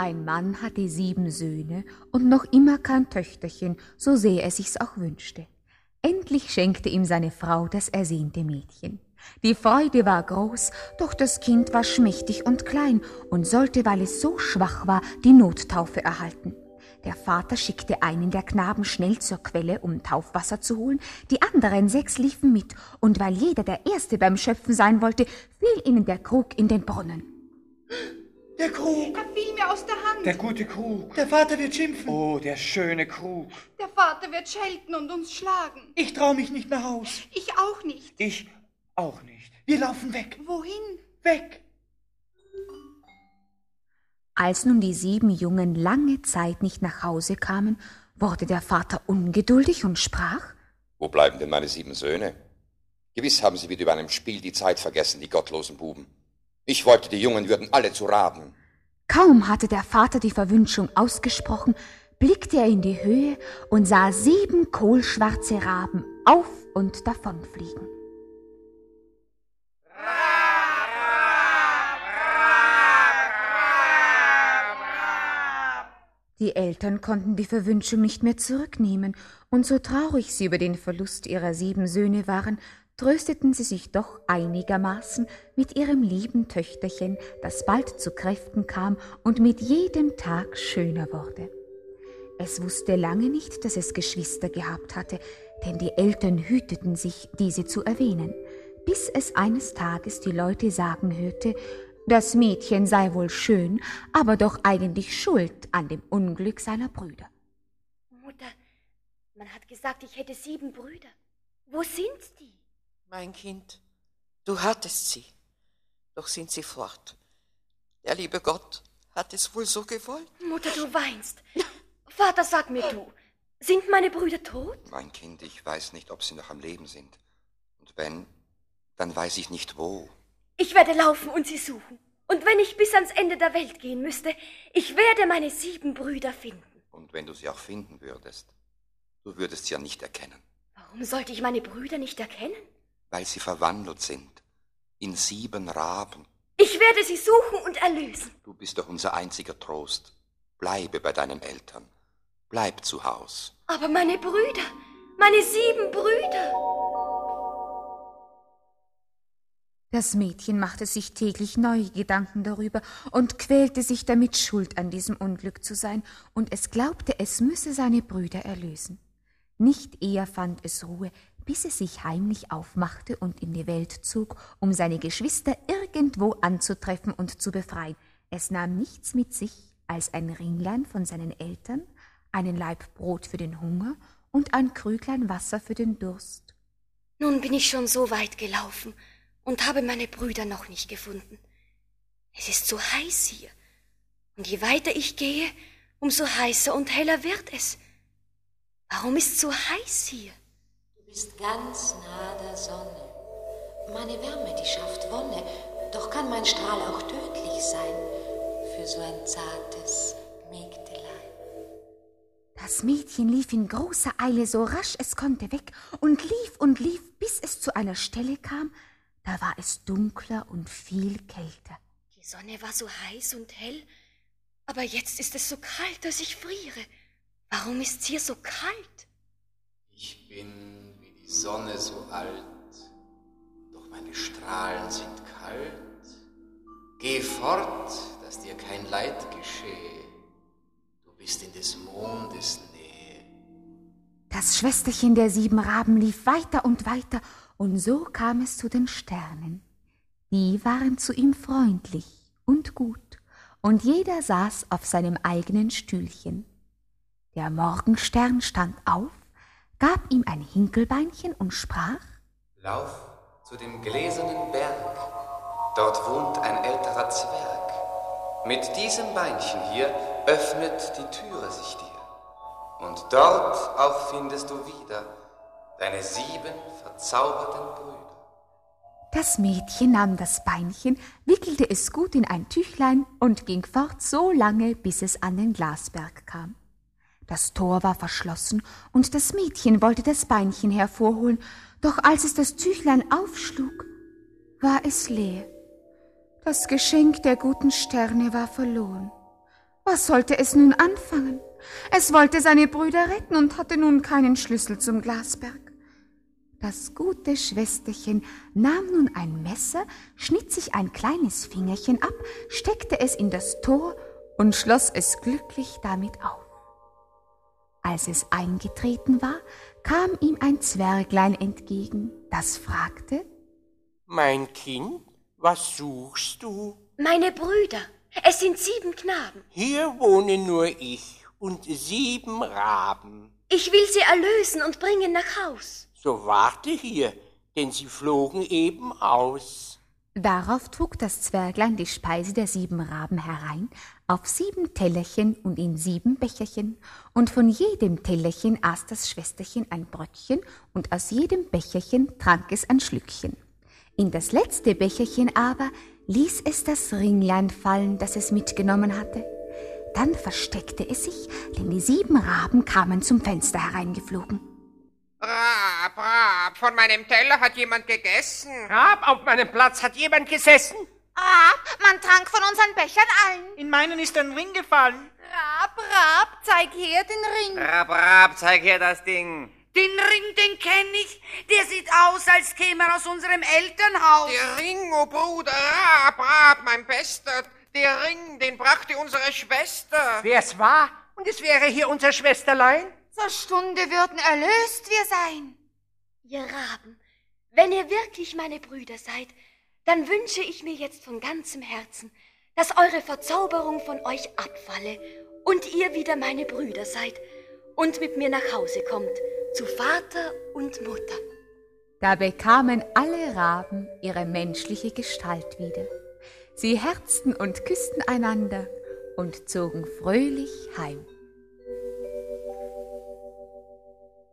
Ein Mann hatte sieben Söhne und noch immer kein Töchterchen, so sehr er sich's auch wünschte. Endlich schenkte ihm seine Frau das ersehnte Mädchen. Die Freude war groß, doch das Kind war schmächtig und klein und sollte, weil es so schwach war, die Nottaufe erhalten. Der Vater schickte einen der Knaben schnell zur Quelle, um Taufwasser zu holen, die anderen sechs liefen mit, und weil jeder der Erste beim Schöpfen sein wollte, fiel ihnen der Krug in den Brunnen. Der Krug! Er fiel mir aus der Hand. Der gute Krug. Der Vater wird schimpfen. Oh, der schöne Krug. Der Vater wird schelten und uns schlagen. Ich trau mich nicht nach Haus. Ich auch nicht. Ich auch nicht. Wir laufen weg. Wohin? Weg. Als nun die sieben Jungen lange Zeit nicht nach Hause kamen, wurde der Vater ungeduldig und sprach Wo bleiben denn meine sieben Söhne? Gewiss haben sie wieder über einem Spiel die Zeit vergessen, die gottlosen Buben. Ich wollte, die Jungen würden alle zu Raben. Kaum hatte der Vater die Verwünschung ausgesprochen, blickte er in die Höhe und sah sieben kohlschwarze Raben auf und davonfliegen. Die Eltern konnten die Verwünschung nicht mehr zurücknehmen, und so traurig sie über den Verlust ihrer sieben Söhne waren, trösteten sie sich doch einigermaßen mit ihrem lieben Töchterchen, das bald zu Kräften kam und mit jedem Tag schöner wurde. Es wusste lange nicht, dass es Geschwister gehabt hatte, denn die Eltern hüteten sich, diese zu erwähnen, bis es eines Tages die Leute sagen hörte, das Mädchen sei wohl schön, aber doch eigentlich schuld an dem Unglück seiner Brüder. Mutter, man hat gesagt, ich hätte sieben Brüder. Wo sind die? Mein Kind, du hattest sie, doch sind sie fort. Der liebe Gott hat es wohl so gewollt. Mutter, du weinst. Vater, sag mir du, sind meine Brüder tot? Mein Kind, ich weiß nicht, ob sie noch am Leben sind. Und wenn, dann weiß ich nicht wo. Ich werde laufen und sie suchen. Und wenn ich bis ans Ende der Welt gehen müsste, ich werde meine sieben Brüder finden. Und wenn du sie auch finden würdest, du würdest sie ja nicht erkennen. Warum sollte ich meine Brüder nicht erkennen? Weil sie verwandelt sind in sieben Raben. Ich werde sie suchen und erlösen. Du bist doch unser einziger Trost. Bleibe bei deinen Eltern. Bleib zu Haus. Aber meine Brüder, meine sieben Brüder. Das Mädchen machte sich täglich neue Gedanken darüber und quälte sich damit, schuld an diesem Unglück zu sein, und es glaubte, es müsse seine Brüder erlösen. Nicht eher fand es Ruhe, bis es sich heimlich aufmachte und in die Welt zog, um seine Geschwister irgendwo anzutreffen und zu befreien. Es nahm nichts mit sich als ein Ringlein von seinen Eltern, einen Laib Brot für den Hunger und ein Krüglein Wasser für den Durst. Nun bin ich schon so weit gelaufen und habe meine Brüder noch nicht gefunden. Es ist so heiß hier, und je weiter ich gehe, umso heißer und heller wird es. Warum ist so heiß hier? Du bist ganz nah der Sonne. Meine Wärme, die schafft Wonne, doch kann mein Strahl auch tödlich sein für so ein zartes Mägdelein. Das Mädchen lief in großer Eile so rasch es konnte weg und lief und lief, bis es zu einer Stelle kam, da war es dunkler und viel kälter. Die Sonne war so heiß und hell, aber jetzt ist es so kalt, dass ich friere. Warum ist's hier so kalt? Ich bin Sonne so alt, doch meine Strahlen sind kalt. Geh fort, dass dir kein Leid geschehe. Du bist in des Mondes Nähe. Das Schwesterchen der sieben Raben lief weiter und weiter, und so kam es zu den Sternen. Die waren zu ihm freundlich und gut, und jeder saß auf seinem eigenen Stühlchen. Der Morgenstern stand auf, gab ihm ein Hinkelbeinchen und sprach Lauf zu dem gläsernen Berg, dort wohnt ein älterer Zwerg. Mit diesem Beinchen hier öffnet die Türe sich dir, und dort auch findest du wieder deine sieben verzauberten Brüder. Das Mädchen nahm das Beinchen, wickelte es gut in ein Tüchlein und ging fort so lange, bis es an den Glasberg kam. Das Tor war verschlossen, und das Mädchen wollte das Beinchen hervorholen, doch als es das Tüchlein aufschlug, war es leer. Das Geschenk der guten Sterne war verloren. Was sollte es nun anfangen? Es wollte seine Brüder retten und hatte nun keinen Schlüssel zum Glasberg. Das gute Schwesterchen nahm nun ein Messer, schnitt sich ein kleines Fingerchen ab, steckte es in das Tor und schloss es glücklich damit auf. Als es eingetreten war, kam ihm ein Zwerglein entgegen, das fragte Mein Kind, was suchst du? Meine Brüder, es sind sieben Knaben. Hier wohne nur ich und sieben Raben. Ich will sie erlösen und bringen nach Haus. So warte hier, denn sie flogen eben aus. Darauf trug das Zwerglein die Speise der sieben Raben herein, auf sieben Tellerchen und in sieben Becherchen, und von jedem Tellerchen aß das Schwesterchen ein Bröckchen, und aus jedem Becherchen trank es ein Schlückchen. In das letzte Becherchen aber ließ es das Ringlein fallen, das es mitgenommen hatte. Dann versteckte es sich, denn die sieben Raben kamen zum Fenster hereingeflogen. Rab, Rab, von meinem Teller hat jemand gegessen. Rab, auf meinem Platz hat jemand gesessen. Rab, man trank von unseren Bechern allen. In meinen ist ein Ring gefallen. Rab, Rab, zeig her den Ring. Rab, Rab, zeig her das Ding. Den Ring, den kenn ich. Der sieht aus, als käme er aus unserem Elternhaus. Der Ring, oh Bruder, Rab, Rab, mein Bester. Der Ring, den brachte unsere Schwester. Wer's war? Und es wäre hier unser Schwesterlein? Zur Stunde würden erlöst wir sein. Ihr Raben, wenn ihr wirklich meine Brüder seid, dann wünsche ich mir jetzt von ganzem Herzen, dass eure Verzauberung von euch abfalle und ihr wieder meine Brüder seid und mit mir nach Hause kommt, zu Vater und Mutter. Da bekamen alle Raben ihre menschliche Gestalt wieder. Sie herzten und küssten einander und zogen fröhlich heim.